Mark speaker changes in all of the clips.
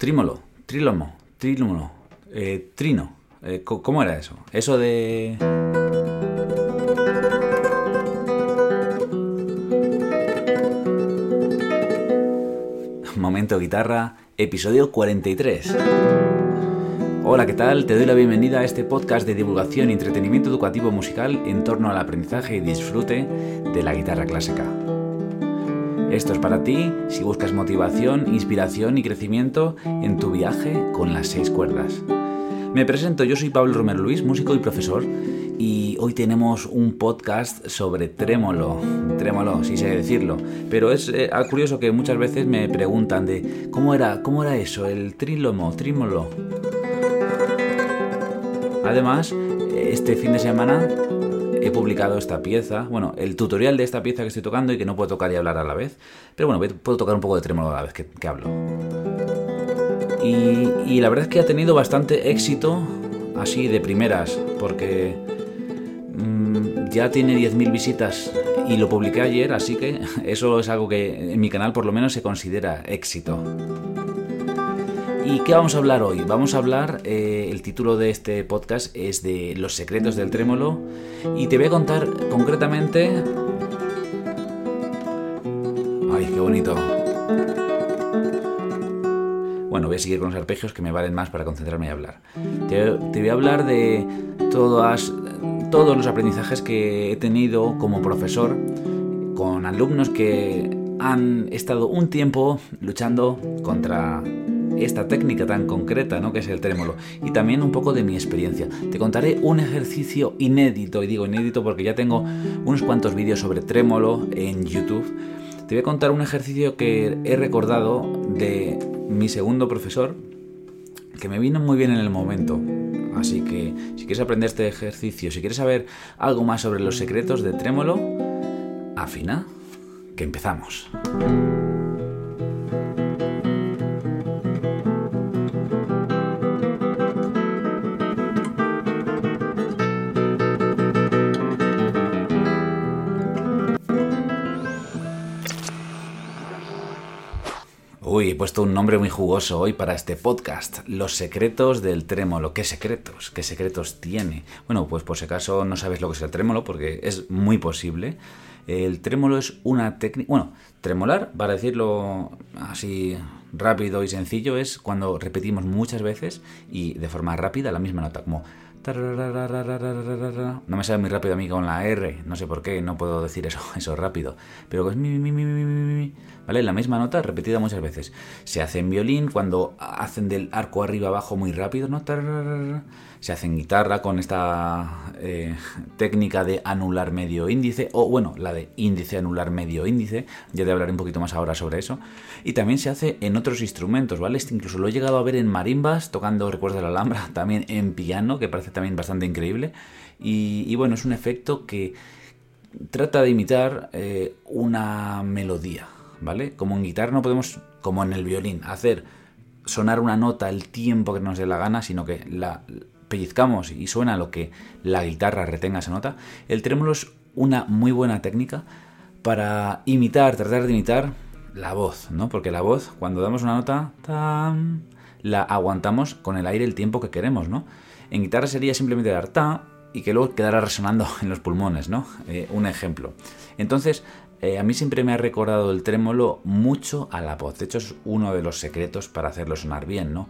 Speaker 1: Trímolo, trílomo, trílomo, eh, trino. Eh, ¿Cómo era eso? Eso de... Momento guitarra, episodio 43. Hola, ¿qué tal? Te doy la bienvenida a este podcast de divulgación y entretenimiento educativo musical en torno al aprendizaje y disfrute de la guitarra clásica. Esto es para ti si buscas motivación, inspiración y crecimiento en tu viaje con las seis cuerdas. Me presento, yo soy Pablo Romero Luis, músico y profesor, y hoy tenemos un podcast sobre trémolo. Trémolo, sí sé decirlo, pero es eh, curioso que muchas veces me preguntan de cómo era, cómo era eso, el trílomo, trímolo. Además, este fin de semana he publicado esta pieza, bueno, el tutorial de esta pieza que estoy tocando y que no puedo tocar y hablar a la vez, pero bueno, puedo tocar un poco de trémolo a la vez que, hablo. Y, la verdad es que ha tenido bastante éxito así de primeras, porque mmm, ya tiene 10.000 visitas y lo publiqué ayer, así que eso es algo que en mi canal por lo menos se considera éxito. ¿Y qué vamos a hablar hoy? Vamos a hablar, eh, el título de este podcast es de los secretos del trémolo y te voy a contar concretamente... ¡Ay, qué bonito! Bueno, voy a seguir con los arpegios que me valen más para concentrarme y hablar. Te, te voy a hablar de todas, todos los aprendizajes que he tenido como profesor con alumnos que han estado un tiempo luchando contra esta técnica tan concreta, ¿no? Que es el trémolo. Y también un poco de mi experiencia. Te contaré un ejercicio inédito, y digo inédito porque ya tengo unos cuantos vídeos sobre trémolo en YouTube. Te voy a contar un ejercicio que he recordado de mi segundo profesor, que me vino muy bien en el momento. Así que si quieres aprender este ejercicio, si quieres saber algo más sobre los secretos de trémolo, afina, que empezamos. Puesto un nombre muy jugoso hoy para este podcast. Los secretos del trémolo. ¿Qué secretos? ¿Qué secretos tiene? Bueno, pues por si acaso no sabes lo que es el trémolo, porque es muy posible. El trémolo es una técnica... Bueno, tremolar, para decirlo así rápido y sencillo, es cuando repetimos muchas veces y de forma rápida la misma nota, como... No me sale muy rápido a mí con la R, no sé por qué, no puedo decir eso, eso rápido. Pero es mi, mi, mi, mi, mi, mi, ¿vale? La misma nota repetida muchas veces. Se hace en violín cuando hacen del arco arriba abajo muy rápido, ¿no? Se hace en guitarra con esta eh, técnica de anular medio índice, o bueno, la de índice anular medio índice, ya te hablaré un poquito más ahora sobre eso. Y también se hace en otros instrumentos, ¿vale? Este incluso lo he llegado a ver en marimbas, tocando Recuerdos de la Alhambra, también en piano, que parece también bastante increíble. Y, bueno, es un efecto que trata de imitar eh, una melodía, ¿vale? Como en guitarra no podemos, como en el violín, hacer sonar una nota el tiempo que nos dé la gana, sino que la pellizcamos y suena lo que la guitarra retenga esa nota. El trémolo es una muy buena técnica para imitar, tratar de imitar la voz, ¿no? Porque la voz, cuando damos una nota, ¡tam! la aguantamos con el aire el tiempo que queremos, ¿no? En guitarra sería simplemente dar ta y que luego quedara resonando en los pulmones, ¿no? Eh, un ejemplo. Entonces, eh, a mí siempre me ha recordado el trémolo mucho a la voz. De hecho, es uno de los secretos para hacerlo sonar bien, ¿no?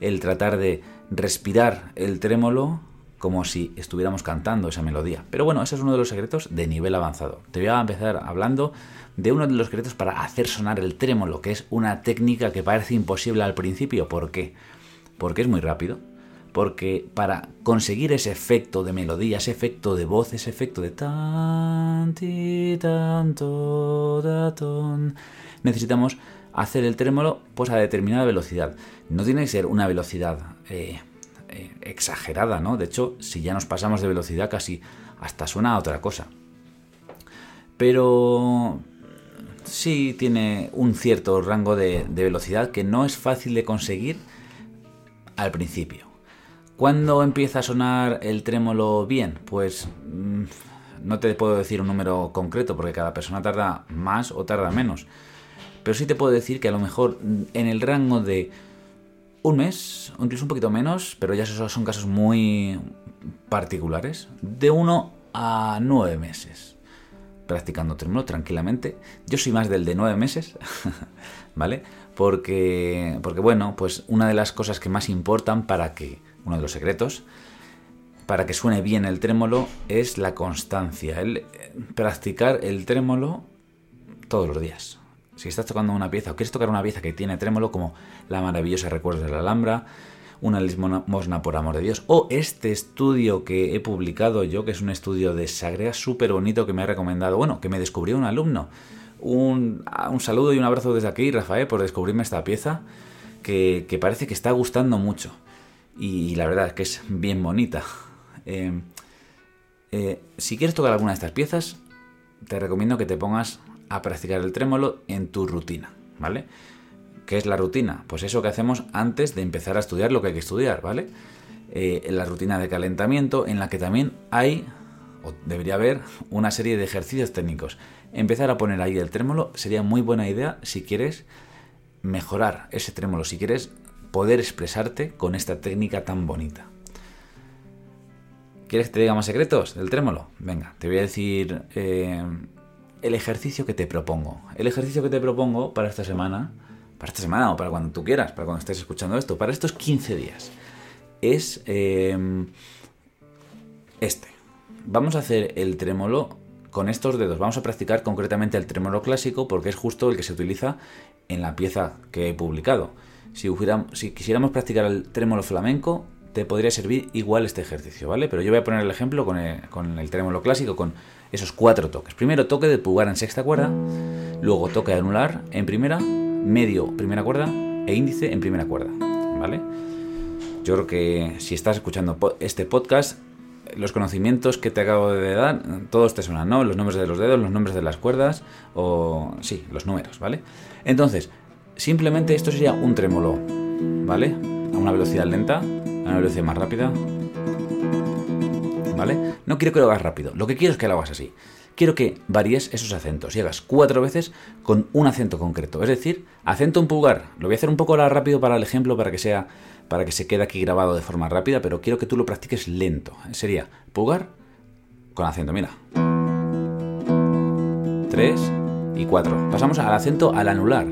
Speaker 1: El tratar de respirar el trémolo como si estuviéramos cantando esa melodía. Pero bueno, ese es uno de los secretos de nivel avanzado. Te voy a empezar hablando de uno de los secretos para hacer sonar el trémolo, que es una técnica que parece imposible al principio. ¿Por qué? Porque es muy rápido. Porque para conseguir ese efecto de melodía, ese efecto de voz, ese efecto de tan, ti, tanto, da, ton, necesitamos hacer el trémolo pues a determinada velocidad. No tiene que ser una velocidad eh, eh, exagerada, ¿no? De hecho, si ya nos pasamos de velocidad casi hasta suena a otra cosa. Pero sí tiene un cierto rango de, velocidad que no es fácil de conseguir al principio. ¿Cuándo empieza a sonar el trémolo bien? Pues mmm, no te puedo decir un número concreto porque cada persona tarda más o tarda menos. Pero sí te puedo decir que a lo mejor en el rango de un mes, incluso un poquito menos, pero ya esos son casos muy particulares, de uno a nueve meses practicando trémolo tranquilamente. Yo soy más del de nueve meses, ¿vale? Porque, porque, bueno, pues una de las cosas que más importan para que, uno de los secretos, para que suene bien el trémolo es la constancia, el eh, practicar el trémolo todos los días. Si estás tocando una pieza o quieres tocar una pieza que tiene trémolo, como la maravillosa Recuerdos de la Alhambra, una limosna por amor de Dios, o este estudio que he publicado yo, que es un estudio de Sagrea súper bonito que me ha recomendado, bueno, que me descubrió un alumno. Un, un, saludo y un abrazo desde aquí, Rafael, por descubrirme esta pieza que, parece que está gustando mucho. Y, la verdad es que es bien bonita. Eh, eh, si quieres tocar alguna de estas piezas, te recomiendo que te pongas a practicar el trémolo en tu rutina, ¿vale? ¿Qué es la rutina? Pues eso que hacemos antes de empezar a estudiar lo que hay que estudiar, ¿vale? Eh, la rutina de calentamiento en la que también hay, o debería haber, una serie de ejercicios técnicos. Empezar a poner ahí el trémolo sería muy buena idea si quieres mejorar ese trémolo, si quieres poder expresarte con esta técnica tan bonita. ¿Quieres que te diga más secretos del trémolo? Venga, te voy a decir eh, el ejercicio que te propongo. El ejercicio que te propongo para esta semana, para esta semana o para cuando tú quieras, para cuando estés escuchando esto, para estos 15 días, es eh, este. Vamos a hacer el trémolo con estos dedos. Vamos a practicar concretamente el trémolo clásico porque es justo el que se utiliza en la pieza que he publicado. Si, si quisiéramos practicar el trémolo flamenco, te podría servir igual este ejercicio, ¿vale? Pero yo voy a poner el ejemplo con el, con el trémolo clásico, con esos cuatro toques. Primero toque de pulgar en sexta cuerda, luego toque de anular en primera, medio primera cuerda e índice en primera cuerda, ¿vale? Yo creo que si estás escuchando este podcast, los conocimientos que te acabo de dar, todos te suenan, ¿no? Los nombres de los dedos, los nombres de las cuerdas, o sí, los números, ¿vale? Entonces, simplemente esto sería un trémolo, ¿vale? A una velocidad lenta, a una velocidad más rápida, ¿vale? No quiero que lo hagas rápido, lo que quiero es que lo hagas así. Quiero que varíes esos acentos y hagas cuatro veces con un acento concreto. Es decir, acento en pulgar. Lo voy a hacer un poco rápido para el ejemplo, para que sea, para que se quede aquí grabado de forma rápida, pero quiero que tú lo practiques lento. Sería pulgar con acento, mira. Tres y cuatro. Pasamos al acento al anular.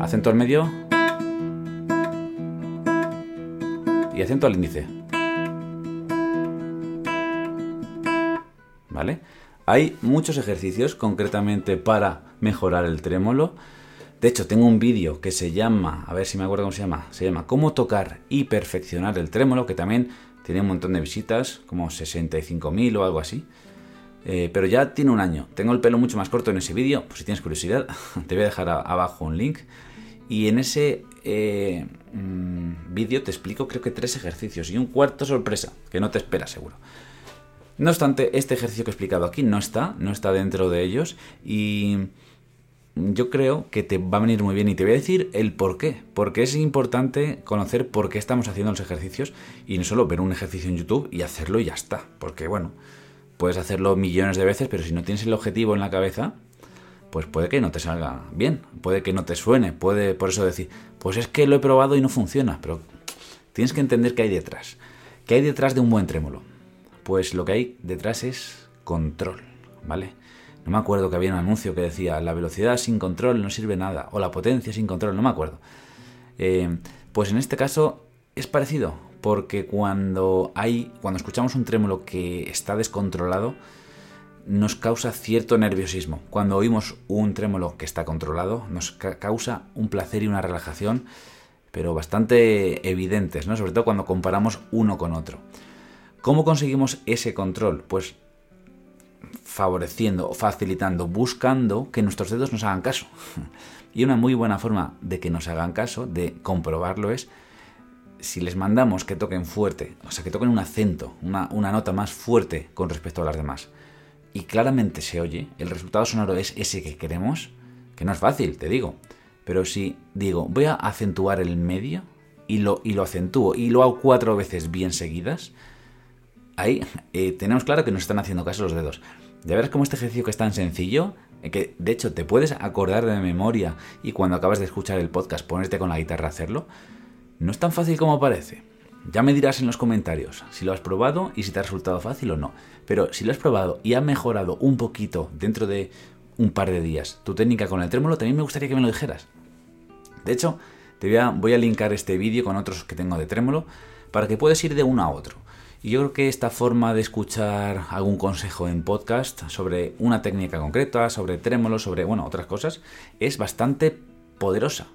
Speaker 1: Acento al medio y acento al índice. ¿Vale? Hay muchos ejercicios concretamente para mejorar el trémolo. De hecho, tengo un vídeo que se llama, a ver si me acuerdo cómo se llama, se llama Cómo tocar y perfeccionar el trémolo, que también tiene un montón de visitas, como 65.000 o algo así. Eh, pero ya tiene un año. Tengo el pelo mucho más corto en ese vídeo, por si tienes curiosidad, te voy a dejar abajo un link. Y en ese eh, mm, vídeo te explico creo que tres ejercicios y un cuarto sorpresa, que no te espera seguro. No obstante, este ejercicio que he explicado aquí no está, no está dentro de ellos y yo creo que te va a venir muy bien y te voy a decir el por qué. Porque es importante conocer por qué estamos haciendo los ejercicios y no solo ver un ejercicio en YouTube y hacerlo y ya está. Porque bueno, puedes hacerlo millones de veces, pero si no tienes el objetivo en la cabeza, pues puede que no te salga bien, puede que no te suene, puede por eso decir, pues es que lo he probado y no funciona, pero tienes que entender qué hay detrás. ¿Qué hay detrás de un buen trémolo? Pues lo que hay detrás es control, ¿vale? No me acuerdo que había un anuncio que decía la velocidad sin control no sirve nada, o la potencia sin control, no me acuerdo. Eh, pues en este caso es parecido, porque cuando hay, cuando escuchamos un trémolo que está descontrolado, nos causa cierto nerviosismo. Cuando oímos un trémolo que está controlado, nos causa un placer y una relajación, pero bastante evidentes, ¿no? Sobre todo cuando comparamos uno con otro. ¿Cómo conseguimos ese control? Pues favoreciendo, facilitando, buscando que nuestros dedos nos hagan caso. Y una muy buena forma de que nos hagan caso, de comprobarlo, es si les mandamos que toquen fuerte, o sea, que toquen un acento, una, una nota más fuerte con respecto a las demás y claramente se oye, el resultado sonoro es ese que queremos, que no es fácil, te digo. Pero si digo, voy a acentuar el medio y lo, y lo acentúo y lo hago cuatro veces bien seguidas, ahí eh, tenemos claro que nos están haciendo caso los dedos. Ya verás cómo este ejercicio que es tan sencillo en que de hecho te puedes acordar de memoria y cuando acabas de escuchar el podcast ponerte con la guitarra a hacerlo, no es tan fácil como parece. Ya me dirás en los comentarios si lo has probado y si te ha resultado fácil o no. Pero si lo has probado y ha mejorado un poquito dentro de un par de días tu técnica con el trémolo, también me gustaría que me lo dijeras. De hecho, te voy a, linkar este vídeo con otros que tengo de trémolo para que puedas ir de uno a otro. Y yo creo que esta forma de escuchar algún consejo en podcast sobre una técnica concreta, sobre trémolo, sobre, bueno, otras cosas, es bastante poderosa.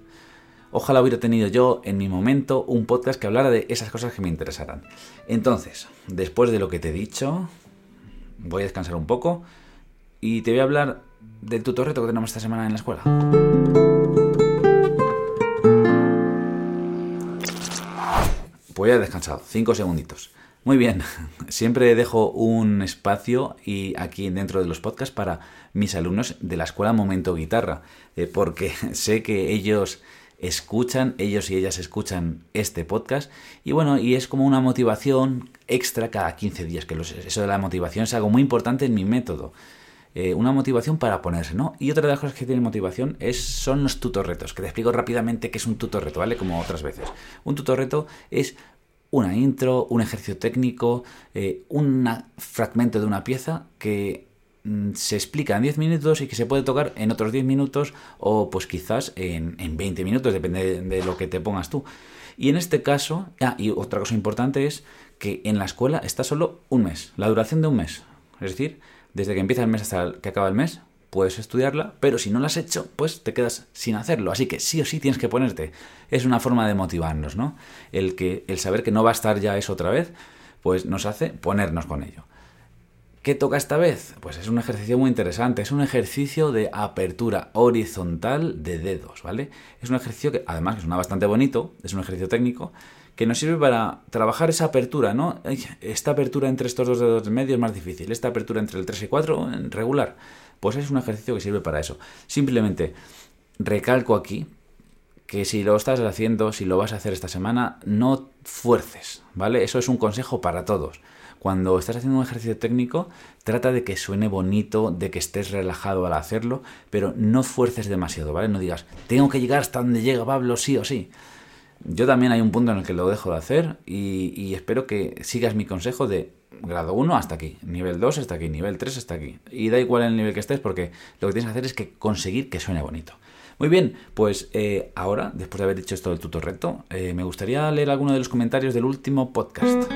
Speaker 1: Ojalá hubiera tenido yo en mi momento un podcast que hablara de esas cosas que me interesaran. Entonces, después de lo que te he dicho, voy a descansar un poco y te voy a hablar del tutorreto que tenemos esta semana en la escuela. Pues ya he descansado, cinco segunditos. Muy bien, siempre dejo un espacio y aquí dentro de los podcasts para mis alumnos de la escuela Momento Guitarra, eh, porque sé que ellos escuchan, ellos y ellas escuchan este podcast y bueno, y es como una motivación extra cada 15 días, que eso de la motivación es algo muy importante en mi método. Eh, una motivación para ponerse, ¿no? Y otra de las cosas que tiene motivación es, son los tutorretos, que te explico rápidamente qué es un tutorreto, ¿vale? Como otras veces. Un tutorreto es una intro, un ejercicio técnico, eh, un fragmento de una pieza que se explica en 10 minutos y que se puede tocar en otros 10 minutos o pues quizás en, 20 minutos, depende de, lo que te pongas tú. Y en este caso, ah, y otra cosa importante es que en la escuela está solo un mes, la duración de un mes. Es decir, desde que empieza el mes hasta que acaba el mes, puedes estudiarla, pero si no la has hecho, pues te quedas sin hacerlo. Así que sí o sí tienes que ponerte. Es una forma de motivarnos, ¿no? El, que, el saber que no va a estar ya eso otra vez, pues nos hace ponernos con ello. ¿Qué toca esta vez? Pues es un ejercicio muy interesante, es un ejercicio de apertura horizontal de dedos, ¿vale? Es un ejercicio que además que suena bastante bonito, es un ejercicio técnico, que nos sirve para trabajar esa apertura, ¿no? Esta apertura entre estos dos dedos medios es más difícil, esta apertura entre el 3 y 4 regular, pues es un ejercicio que sirve para eso. Simplemente recalco aquí que si lo estás haciendo, si lo vas a hacer esta semana, no fuerces, ¿vale? Eso es un consejo para todos cuando estás haciendo un ejercicio técnico, trata de que suene bonito, de que estés relajado al hacerlo, pero no fuerces demasiado, ¿vale? No digas, tengo que llegar hasta donde llega Pablo, sí o sí. Yo también hay un punto en el que lo dejo de hacer y, espero que sigas mi consejo de grado 1 hasta aquí, nivel 2 hasta aquí, nivel 3 hasta aquí. Y da igual el nivel que estés porque lo que tienes que hacer es que conseguir que suene bonito. Muy bien, pues eh, ahora, después de haber dicho esto del tutor recto, eh, me gustaría leer alguno de los comentarios del último podcast.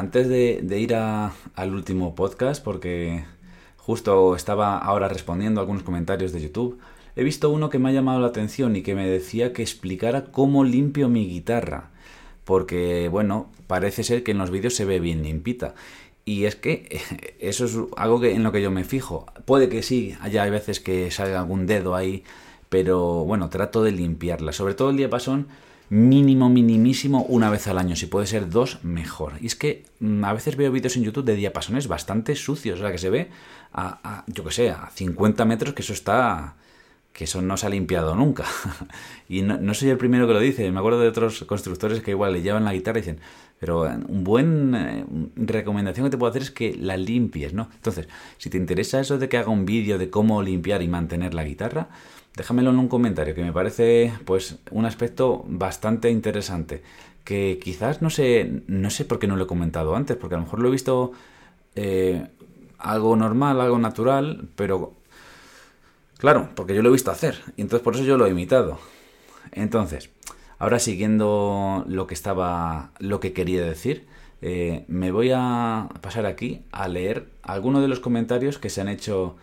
Speaker 1: Antes de, ir al último podcast, porque justo estaba ahora respondiendo a algunos comentarios de YouTube, he visto uno que me ha llamado la atención y que me decía que explicara cómo limpio mi guitarra. Porque, bueno, parece ser que en los vídeos se ve bien limpita. Y es que eso es algo que, en lo que yo me fijo. Puede que sí, haya veces que salga algún dedo ahí, pero bueno, trato de limpiarla. Sobre todo el diapasón mínimo, minimísimo una vez al año. Si puede ser dos, mejor. Y es que mm, a veces veo vídeos en YouTube de diapasones bastante sucios, o sea, que se ve a, yo que sé, a 50 metros que eso está que eso no se ha limpiado nunca. y no, soy el primero que lo dice. Me acuerdo de otros constructores que igual le llevan la guitarra y dicen, pero eh, un buen eh, recomendación que te puedo hacer es que la limpies, ¿no? Entonces, si te interesa eso de que haga un vídeo de cómo limpiar y mantener la guitarra, déjamelo en un comentario, que me parece pues un aspecto bastante interesante. Que quizás no sé, no sé por qué no lo he comentado antes, porque a lo mejor lo he visto eh, algo normal, algo natural, pero claro, porque yo lo he visto hacer, y entonces por eso yo lo he imitado. Entonces, ahora siguiendo lo que estaba, lo que quería decir, eh, me voy a pasar aquí a leer algunos de los comentarios que se han hecho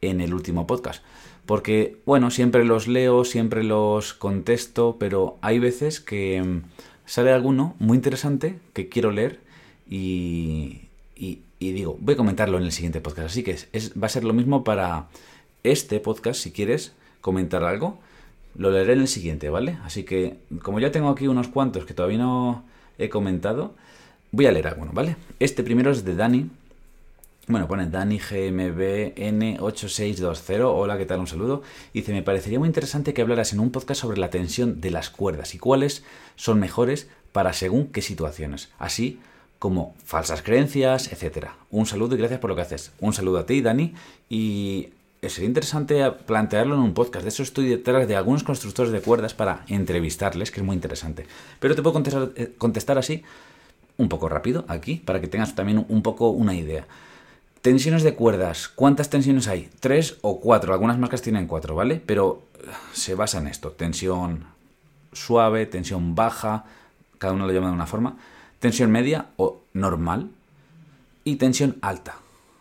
Speaker 1: en el último podcast. Porque, bueno, siempre los leo, siempre los contesto, pero hay veces que mm, sale alguno muy interesante que quiero leer y, y, digo, voy a comentarlo en el siguiente podcast. Así que es, va a ser lo mismo para este podcast, si quieres comentar algo, lo leeré en el siguiente, ¿vale? Así que, como ya tengo aquí unos cuantos que todavía no he comentado, voy a leer alguno, ¿vale? Este primero es de Dani, bueno, pone Dani GMBN8620. Hola, ¿qué tal? Un saludo. Dice, me parecería muy interesante que hablaras en un podcast sobre la tensión de las cuerdas y cuáles son mejores para según qué situaciones. Así como falsas creencias, etc. Un saludo y gracias por lo que haces. Un saludo a ti, Dani, y sería interesante plantearlo en un podcast. De eso estoy detrás de algunos constructores de cuerdas para entrevistarles, que es muy interesante. Pero te puedo contestar, eh, contestar así, un poco rápido, aquí, para que tengas también un poco una idea. Tensiones de cuerdas. ¿Cuántas tensiones hay? ¿Tres o cuatro? Algunas marcas tienen cuatro, ¿vale? Pero eh, se basa en esto. Tensión suave, tensión baja, cada uno lo llama de una forma. Tensión media o normal y tensión alta.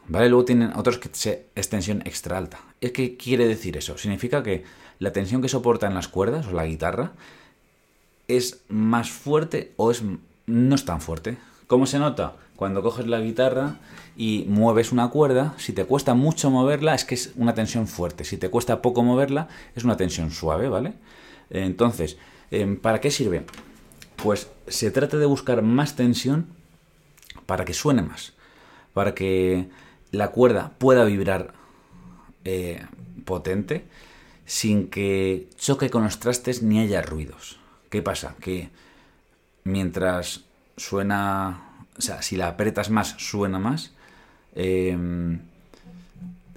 Speaker 1: ¿Vale? Luego tienen otros que es tensión extra alta. ¿Qué quiere decir eso? Significa que la tensión que soporta en las cuerdas o la guitarra es más fuerte o es no es tan fuerte. ¿Cómo se nota? Cuando coges la guitarra y mueves una cuerda, si te cuesta mucho moverla es que es una tensión fuerte, si te cuesta poco moverla es una tensión suave, ¿vale? Entonces, em, ¿para qué sirve? Pues se trata de buscar más tensión para que suene más, para que la cuerda pueda vibrar eh, potente sin que choque con los trastes ni haya ruidos. ¿Qué pasa? Que mientras suena, o sea, si la apretas más, suena más, em,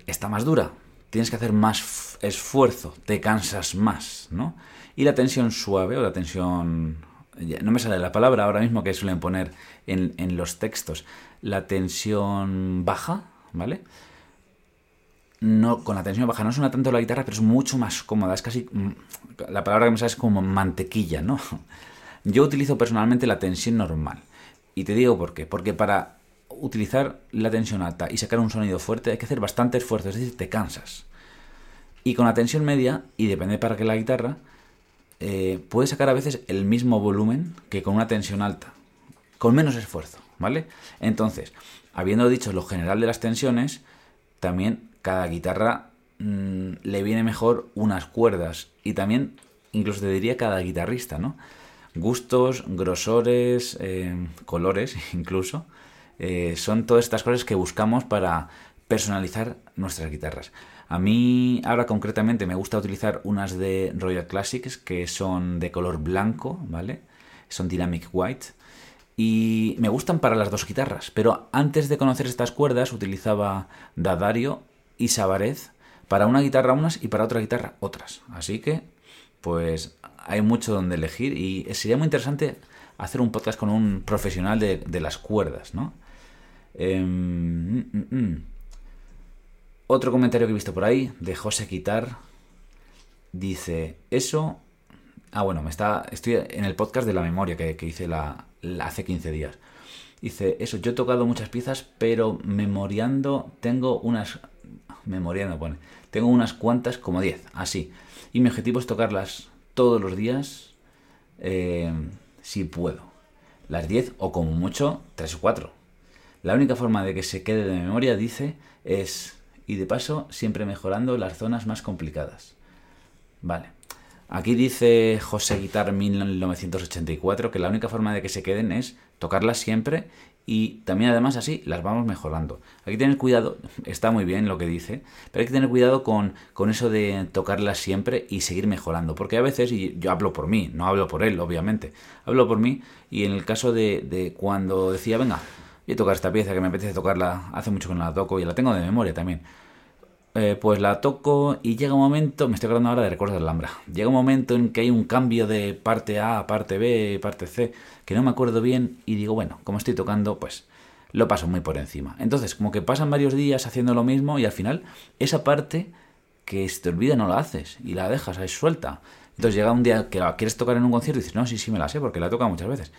Speaker 1: está más dura. Tienes que hacer más esfuerzo, te cansas más, ¿no? Y la tensión suave o la tensión... No me sale la palabra ahora mismo que suelen poner en, en los textos. La tensión baja, ¿vale? No, con la tensión baja no suena tanto la guitarra, pero es mucho más cómoda. Es casi. Mm, la palabra que me sale es como mantequilla, ¿no? Yo utilizo personalmente la tensión normal. Y te digo por qué. Porque para utilizar la tensión alta y sacar un sonido fuerte hay que hacer bastante esfuerzo, es decir, te cansas. Y con la tensión media, y depende para qué la guitarra, eh, puedes sacar a veces el mismo volumen que con una tensión alta, con menos esfuerzo, ¿vale? Entonces, habiendo dicho lo general de las tensiones, también cada guitarra mm, le viene mejor unas cuerdas y también, incluso te diría cada guitarrista, ¿no? gustos, grosores, eh, colores incluso. Eh, son todas estas cosas que buscamos para personalizar nuestras guitarras. A mí ahora concretamente me gusta utilizar unas de Royal Classics que son de color blanco, ¿vale? Son Dynamic White. Y me gustan para las dos guitarras, pero antes de conocer estas cuerdas utilizaba Dadario y Sabarez para una guitarra unas y para otra guitarra otras. Así que, pues hay mucho donde elegir y sería muy interesante hacer un podcast con un profesional de, las cuerdas, ¿no? Em, mm, mm, mm. Otro comentario que he visto por ahí, de José Quitar, dice, eso... Ah, bueno, me está, estoy en el podcast de la memoria que, hice la, hace 15 días. Dice, eso, yo he tocado muchas piezas, pero memoriando tengo unas... Memoriando, pone. Tengo unas cuantas, como 10, así. Y mi objetivo es tocarlas todos los días eh, si puedo. Las 10 o como mucho 3 o 4. La única forma de que se quede de memoria, dice, es, y de paso, siempre mejorando las zonas más complicadas. Vale. Aquí dice José Guitar 1984 que la única forma de que se queden es tocarlas siempre y también además así las vamos mejorando. Hay que tener cuidado, está muy bien lo que dice, pero hay que tener cuidado con, con eso de tocarlas siempre y seguir mejorando, porque a veces, y yo hablo por mí, no hablo por él, obviamente, hablo por mí y en el caso de, de cuando decía, venga, voy a tocar esta pieza que me apetece tocarla, hace mucho que no la toco y la tengo de memoria también. Eh, pues la toco y llega un momento, me estoy acordando ahora de recuerdos de Alhambra, llega un momento en que hay un cambio de parte A a parte B, parte C, que no me acuerdo bien y digo, bueno, como estoy tocando, pues lo paso muy por encima. Entonces, como que pasan varios días haciendo lo mismo y al final esa parte que se te olvida no la haces y la dejas ahí suelta. Entonces llega un día que la quieres tocar en un concierto y dices, no, sí, sí me la sé porque la he tocado muchas veces.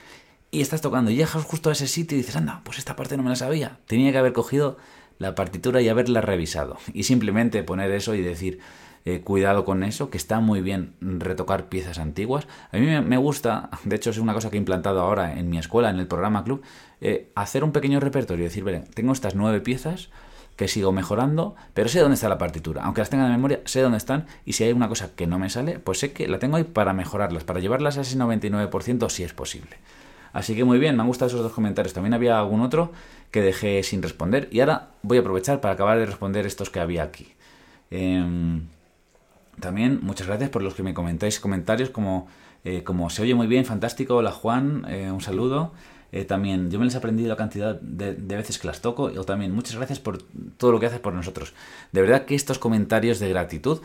Speaker 1: Y estás tocando y llegas justo a ese sitio y dices, anda, pues esta parte no me la sabía. Tenía que haber cogido la partitura y haberla revisado. Y simplemente poner eso y decir, eh, cuidado con eso, que está muy bien retocar piezas antiguas. A mí me gusta, de hecho es una cosa que he implantado ahora en mi escuela, en el programa club, eh, hacer un pequeño repertorio, decir, vale, tengo estas nueve piezas que sigo mejorando, pero sé dónde está la partitura. Aunque las tenga de memoria, sé dónde están y si hay una cosa que no me sale, pues sé que la tengo ahí para mejorarlas, para llevarlas a ese 99% si es posible. Así que muy bien, me han gustado esos dos comentarios. También había algún otro que dejé sin responder. Y ahora voy a aprovechar para acabar de responder estos que había aquí. Em, también muchas gracias por los que me comentáis comentarios como, eh, como se oye muy bien, fantástico. Hola Juan, eh, un saludo. eh, también yo me les he aprendido la cantidad de, veces que las toco, o también muchas gracias por todo lo que haces por nosotros. De verdad que estos comentarios de gratitud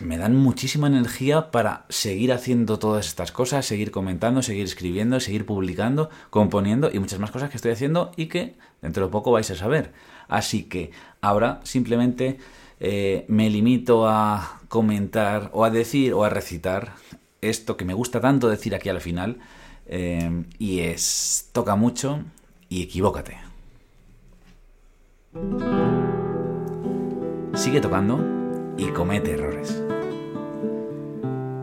Speaker 1: me dan muchísima energía para seguir haciendo todas estas cosas, seguir comentando, seguir escribiendo, seguir publicando, componiendo y muchas más cosas que estoy haciendo y que dentro de poco vais a saber. Así que ahora simplemente eh, me limito a comentar o a decir o a recitar esto que me gusta tanto decir aquí al final eh, y es toca mucho y equivócate. Sigue tocando y comete errores.